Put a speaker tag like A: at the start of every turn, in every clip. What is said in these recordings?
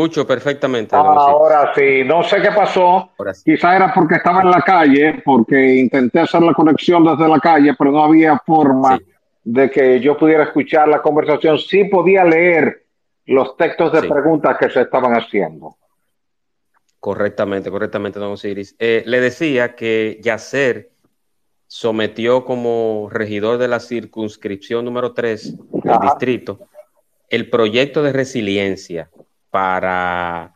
A: Escucho perfectamente.
B: ahora sí, no sé qué pasó. Quizá era porque estaba en la calle, porque intenté hacer la conexión desde la calle, pero no había forma de que yo pudiera escuchar la conversación. Sí podía leer los textos de preguntas que se estaban haciendo.
A: Correctamente, correctamente, don Osiris. Eh, le decía que Yacer sometió como regidor de la circunscripción número 3 del distrito el proyecto de resiliencia para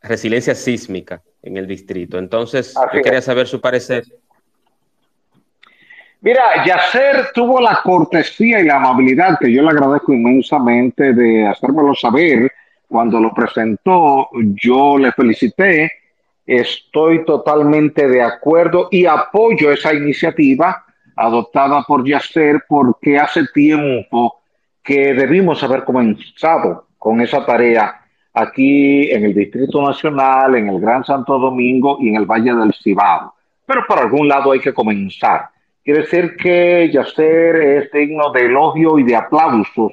A: resiliencia sísmica en el distrito. Entonces, yo quería saber su parecer.
B: Mira, Yacer tuvo la cortesía y la amabilidad que yo le agradezco inmensamente de hacérmelo saber. Cuando lo presentó, yo le felicité. Estoy totalmente de acuerdo y apoyo esa iniciativa adoptada por Yacer porque hace tiempo que debimos haber comenzado con esa tarea aquí en el Distrito Nacional, en el Gran Santo Domingo y en el Valle del Cibao. Pero por algún lado hay que comenzar. Quiere decir que Yacer es digno de elogio y de aplausos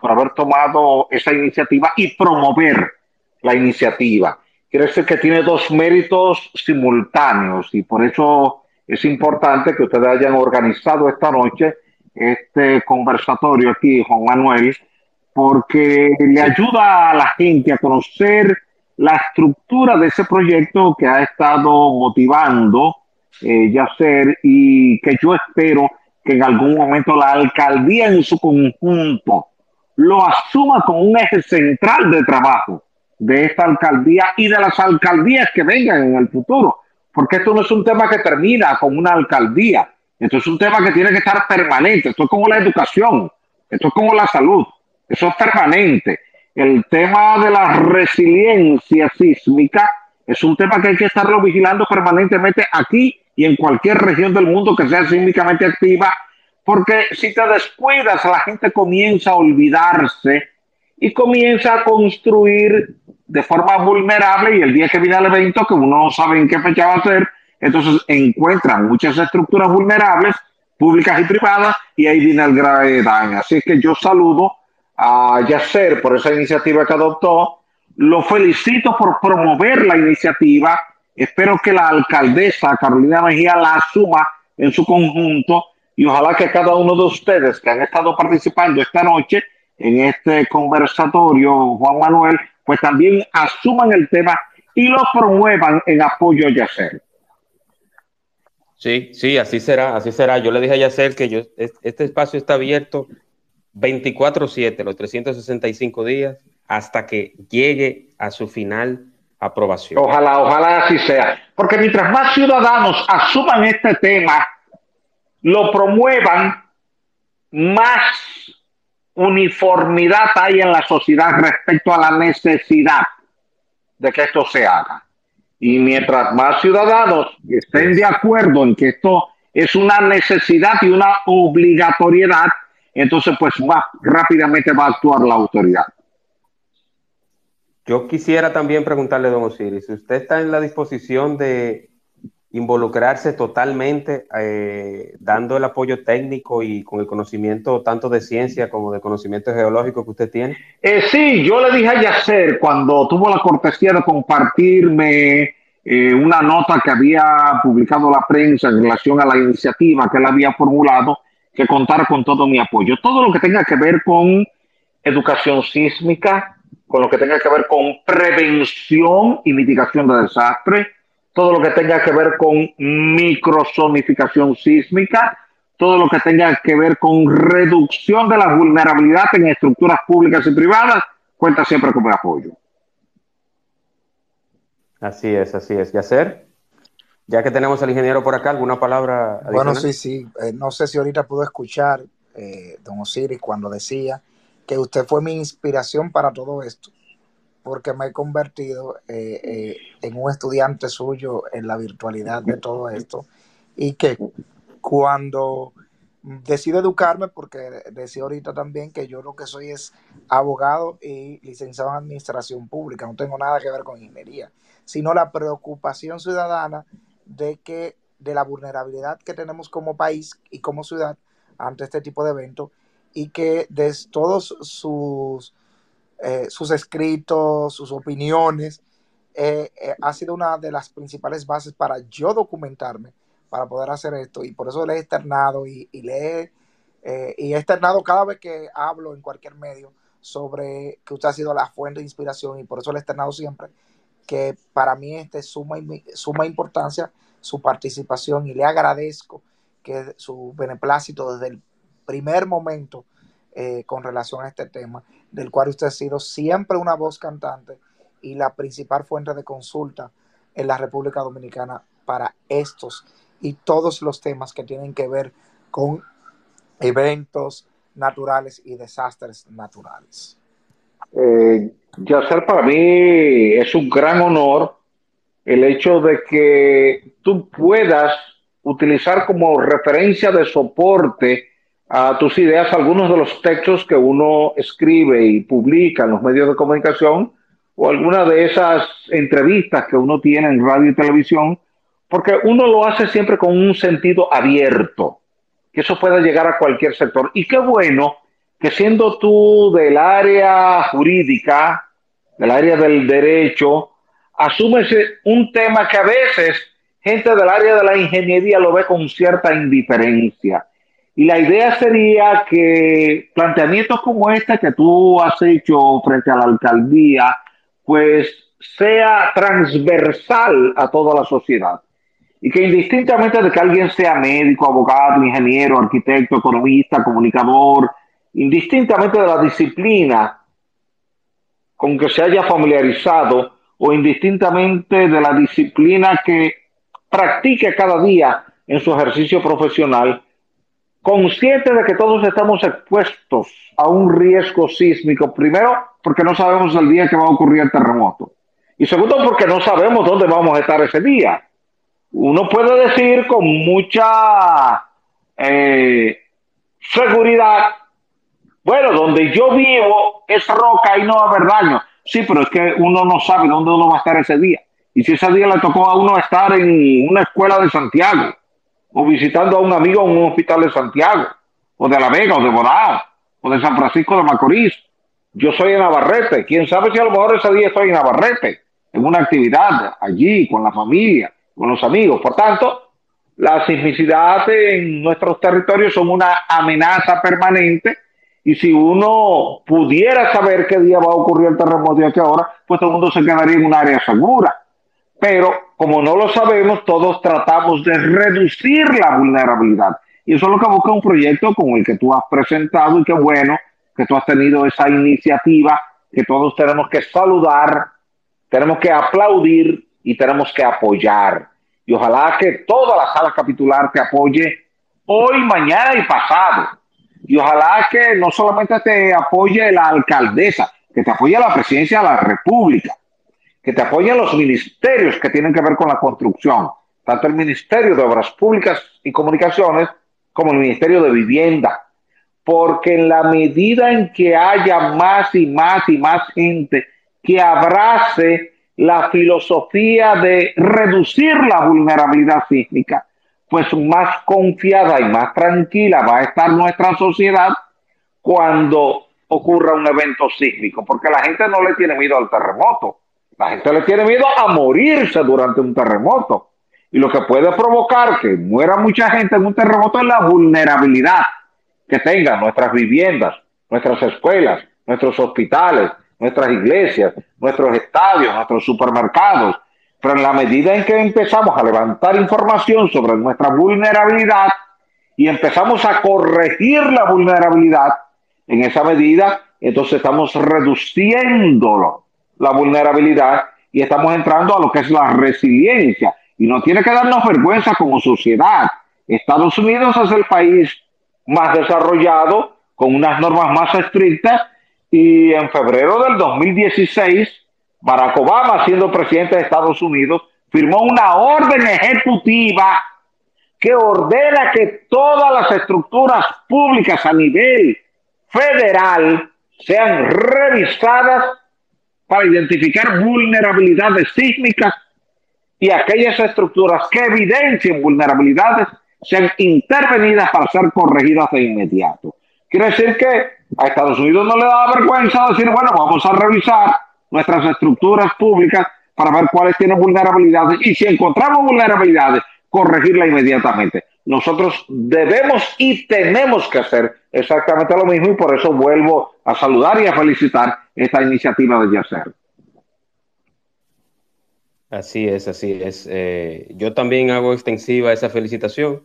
B: por haber tomado esa iniciativa y promover la iniciativa. Quiere decir que tiene dos méritos simultáneos y por eso es importante que ustedes hayan organizado esta noche este conversatorio aquí, Juan Manuel, porque le ayuda a la gente a conocer la estructura de ese proyecto que ha estado motivando eh, Yacer y que yo espero que en algún momento la alcaldía en su conjunto lo asuma como un eje central de trabajo de esta alcaldía y de las alcaldías que vengan en el futuro, porque esto no es un tema que termina con una alcaldía, esto es un tema que tiene que estar permanente, esto es como la educación, esto es como la salud, eso es permanente. El tema de la resiliencia sísmica es un tema que hay que estarlo vigilando permanentemente aquí y en cualquier región del mundo que sea sísmicamente activa, porque si te descuidas, la gente comienza a olvidarse y comienza a construir de forma vulnerable y el día que viene el evento, que uno no sabe en qué fecha va a ser, entonces encuentran muchas estructuras vulnerables, públicas y privadas, y ahí viene el grave daño. Así que yo saludo a Yacer por esa iniciativa que adoptó. Lo felicito por promover la iniciativa. Espero que la alcaldesa Carolina Mejía la asuma en su conjunto y ojalá que cada uno de ustedes que han estado participando esta noche en este conversatorio, Juan Manuel, pues también asuman el tema y lo promuevan en apoyo a Yacer.
A: Sí, sí, así será, así será. Yo le dije a Yacer que yo, este espacio está abierto 24/7, los 365 días, hasta que llegue a su final aprobación.
B: Ojalá, ojalá así sea. Porque mientras más ciudadanos asuman este tema, lo promuevan, más uniformidad hay en la sociedad respecto a la necesidad de que esto se haga. Y mientras más ciudadanos estén de acuerdo en que esto es una necesidad y una obligatoriedad, entonces pues más rápidamente va a actuar la autoridad.
A: Yo quisiera también preguntarle, don Osiris, si usted está en la disposición de involucrarse totalmente, eh, dando el apoyo técnico y con el conocimiento tanto de ciencia como de conocimiento geológico que usted tiene?
B: Eh, sí, yo le dije a Yacer cuando tuvo la cortesía de compartirme eh, una nota que había publicado la prensa en relación a la iniciativa que él había formulado, que contar con todo mi apoyo. Todo lo que tenga que ver con educación sísmica, con lo que tenga que ver con prevención y mitigación de desastres, todo lo que tenga que ver con microzonificación sísmica, todo lo que tenga que ver con reducción de la vulnerabilidad en estructuras públicas y privadas, cuenta siempre con mi apoyo.
A: Así es, así es. Yacer, ya que tenemos al ingeniero por acá, ¿alguna palabra? Adicional?
C: Bueno, sí, sí. Eh, no sé si ahorita pudo escuchar, eh, don Osiris, cuando decía que usted fue mi inspiración para todo esto porque me he convertido eh, eh, en un estudiante suyo en la virtualidad de todo esto y que cuando decido educarme, porque decía ahorita también que yo lo que soy es abogado y licenciado en administración pública, no tengo nada que ver con ingeniería, sino la preocupación ciudadana de que de la vulnerabilidad que tenemos como país y como ciudad ante este tipo de eventos y que de todos sus eh, sus escritos, sus opiniones, eh, eh, ha sido una de las principales bases para yo documentarme, para poder hacer esto. Y por eso le he externado y, le he externado cada vez que hablo en cualquier medio sobre que usted ha sido la fuente de inspiración y por eso le he externado siempre que para mí es de suma, suma importancia su participación y le agradezco que su beneplácito desde el primer momento eh, con relación a este tema, del cual usted ha sido siempre una voz cantante y la principal fuente de consulta en la República Dominicana para estos y todos los temas que tienen que ver con eventos naturales y desastres naturales.
B: Eh, Yacer, para mí es un gran honor el hecho de que tú puedas utilizar como referencia de soporte a tus ideas algunos de los textos que uno escribe y publica en los medios de comunicación o alguna de esas entrevistas que uno tiene en radio y televisión, porque uno lo hace siempre con un sentido abierto, que eso pueda llegar a cualquier sector. Y qué bueno que siendo tú del área jurídica, del área del derecho, asumes un tema que a veces gente del área de la ingeniería lo ve con cierta indiferencia. Y la idea sería que planteamientos como este que tú has hecho frente a la alcaldía, pues sea transversal a toda la sociedad. Y que indistintamente de que alguien sea médico, abogado, ingeniero, arquitecto, economista, comunicador, indistintamente de la disciplina con que se haya familiarizado o indistintamente de la disciplina que practique cada día en su ejercicio profesional, consciente de que todos estamos expuestos a un riesgo sísmico, primero porque no sabemos el día que va a ocurrir el terremoto, y segundo porque no sabemos dónde vamos a estar ese día. Uno puede decir con mucha eh, seguridad bueno, donde yo vivo es roca y no va a haber daño. Sí, pero es que uno no sabe dónde uno va a estar ese día. Y si ese día le tocó a uno estar en una escuela de Santiago, o visitando a un amigo en un hospital de Santiago, o de La Vega, o de Bonao, o de San Francisco de Macorís. Yo soy en Navarrete. Quién sabe si a lo mejor ese día estoy en Navarrete, en una actividad allí, con la familia, con los amigos. Por tanto, la sismicidad en nuestros territorios son una amenaza permanente y si uno pudiera saber qué día va a ocurrir el terremoto y a qué hora, pues todo el mundo se quedaría en un área segura. Pero como no lo sabemos, todos tratamos de reducir la vulnerabilidad. Y eso es lo que busca un proyecto como el que tú has presentado y qué bueno que tú has tenido esa iniciativa que todos tenemos que saludar, tenemos que aplaudir y tenemos que apoyar. Y ojalá que toda la sala capitular te apoye hoy, mañana y pasado y ojalá que no solamente te apoye la alcaldesa, que te apoye la presidencia de la República, que te apoyen los ministerios que tienen que ver con la construcción, tanto el Ministerio de Obras Públicas y Comunicaciones como el Ministerio de Vivienda, porque en la medida en que haya más y más y más gente que abrace la filosofía de reducir la vulnerabilidad sísmica, pues más confiada y más tranquila va a estar nuestra sociedad cuando ocurra un evento sísmico, porque la gente no le tiene miedo al terremoto, la gente le tiene miedo a morirse durante un terremoto. Y lo que puede provocar que muera mucha gente en un terremoto es la vulnerabilidad que tengan nuestras viviendas, nuestras escuelas, nuestros hospitales, nuestras iglesias, nuestros estadios, nuestros supermercados, pero en la medida en que empezamos a levantar información sobre nuestra vulnerabilidad y empezamos a corregir la vulnerabilidad, en esa medida, entonces estamos reduciendo la vulnerabilidad y estamos entrando a lo que es la resiliencia. Y no tiene que darnos vergüenza como sociedad. Estados Unidos es el país más desarrollado, con unas normas más estrictas, y en febrero del 2016 Barack Obama, siendo presidente de Estados Unidos, firmó una orden ejecutiva que ordena que todas las estructuras públicas a nivel federal sean revisadas para identificar vulnerabilidades sísmicas y aquellas estructuras que evidencien vulnerabilidades sean intervenidas para ser corregidas de inmediato. Quiere decir que a Estados Unidos no le da vergüenza decir, bueno, vamos a revisar nuestras estructuras públicas para ver cuáles tienen vulnerabilidades y si encontramos vulnerabilidades, corregirla inmediatamente. Nosotros debemos y tenemos que hacer exactamente lo mismo y por eso vuelvo a saludar y a felicitar esta iniciativa de Yacer.
A: Así es, así es. Eh, yo también hago extensiva esa felicitación.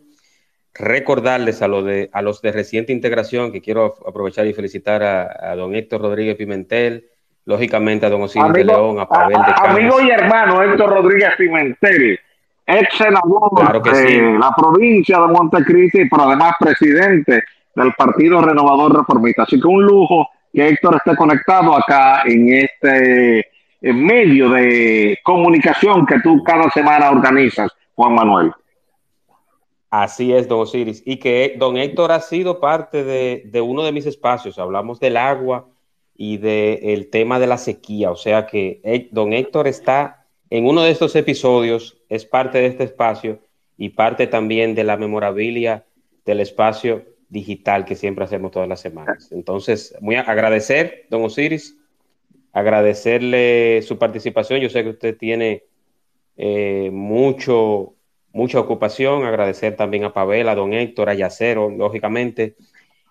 A: Recordarles a, lo de, a los de reciente integración que quiero aprovechar y felicitar a, don Héctor Rodríguez Pimentel, lógicamente a don Osiris de León, a Pavel de
B: Camas. Amigo y hermano Héctor Rodríguez Pimentel, ex senador de la provincia de Montecristi, pero además presidente del Partido Renovador Reformista. Así que un lujo que Héctor esté conectado acá en este medio de comunicación que tú cada semana organizas, Juan Manuel.
A: Así es, don Osiris. Y que don Héctor ha sido parte de, uno de mis espacios. Hablamos del agua y del tema de la sequía. O sea que don Héctor está en uno de estos episodios, es parte de este espacio y parte también de la memorabilia del espacio digital que siempre hacemos todas las semanas. Entonces, muy agradecer, don Osiris, agradecerle su participación. Yo sé que usted tiene eh, mucho, mucha ocupación. Agradecer también a Pavel, a don Héctor, a Yacero, lógicamente.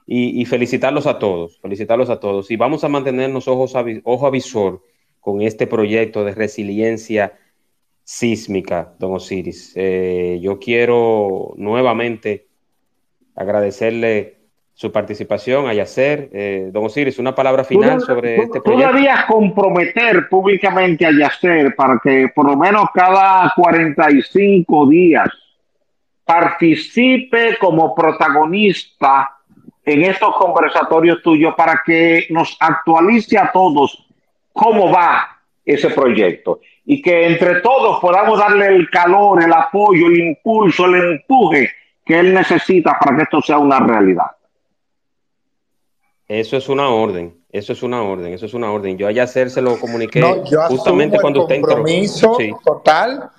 A: Y, felicitarlos a todos, felicitarlos a todos. Y vamos a mantenernos ojos a, ojo a visor con este proyecto de resiliencia sísmica, don Osiris. Eh, yo quiero nuevamente agradecerle su participación a Yacer. Eh, don Osiris, una palabra final sobre este proyecto.
B: ¿Tú debías comprometer públicamente a Yacer para que por lo menos cada 45 días participe como protagonista en estos conversatorios tuyos para que nos actualice a todos cómo va ese proyecto y que entre todos podamos darle el calor, el apoyo, el impulso, el empuje que él necesita para que esto sea una realidad.
A: Eso es una orden, eso es una orden, eso es una orden. Yo allá hacer se lo comuniqué justamente cuando usted
C: compromiso total.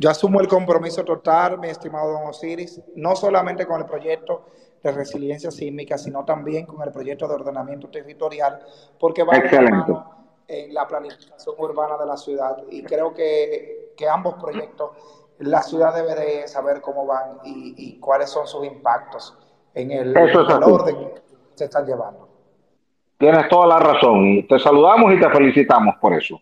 C: Yo asumo el compromiso total, mi estimado don Osiris, no solamente con el proyecto de resiliencia sísmica, sino también con el proyecto de ordenamiento territorial, porque va a en la planificación urbana de la ciudad. Y creo que, que ambos proyectos, la ciudad debe de saber cómo van y, y cuáles son sus impactos en el, orden que se están llevando.
B: Tienes toda la razón te saludamos y te felicitamos por eso.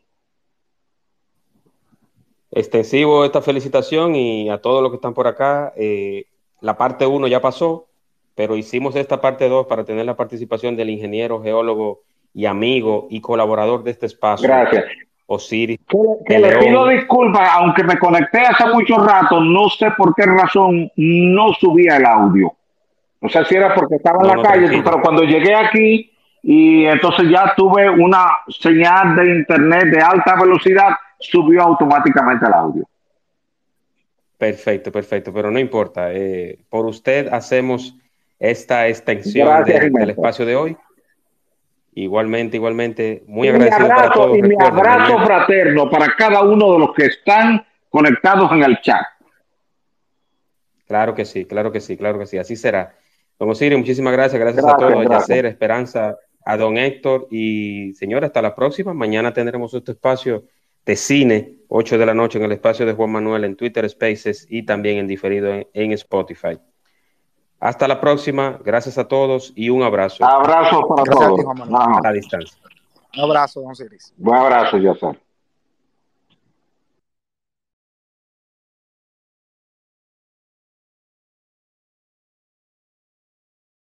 A: Extensivo esta felicitación y a todos los que están por acá. Eh, la parte 1 ya pasó, pero hicimos esta parte 2 para tener la participación del ingeniero, geólogo y amigo y colaborador de este espacio.
B: Gracias.
A: Osiris.
B: Que, le pido disculpas, aunque me conecté hace mucho rato, no sé por qué razón no subía el audio. No sé si era porque estaba en la calle, pero cuando llegué aquí y entonces ya tuve una señal de internet de alta velocidad, subió automáticamente el audio.
A: Perfecto, perfecto, pero no importa. Eh, por usted hacemos esta extensión del espacio de hoy. Igualmente, igualmente, muy agradecido para todos.
B: Y mi abrazo fraterno para cada uno de los que están conectados en el chat.
A: Claro que sí, claro que sí, claro que sí, así será. Don Osiris, muchísimas gracias. Gracias, a todos, a Yacer, Esperanza, a don Héctor. Y señora, hasta la próxima. Mañana tendremos este espacio de cine, 8 de la noche, en el espacio de Juan Manuel en Twitter Spaces y también en diferido en, Spotify. Hasta la próxima. Gracias a todos y un abrazo.
B: Abrazo para todos.
A: A, la distancia.
C: Un abrazo, don Osiris.
B: Un abrazo, Yacer.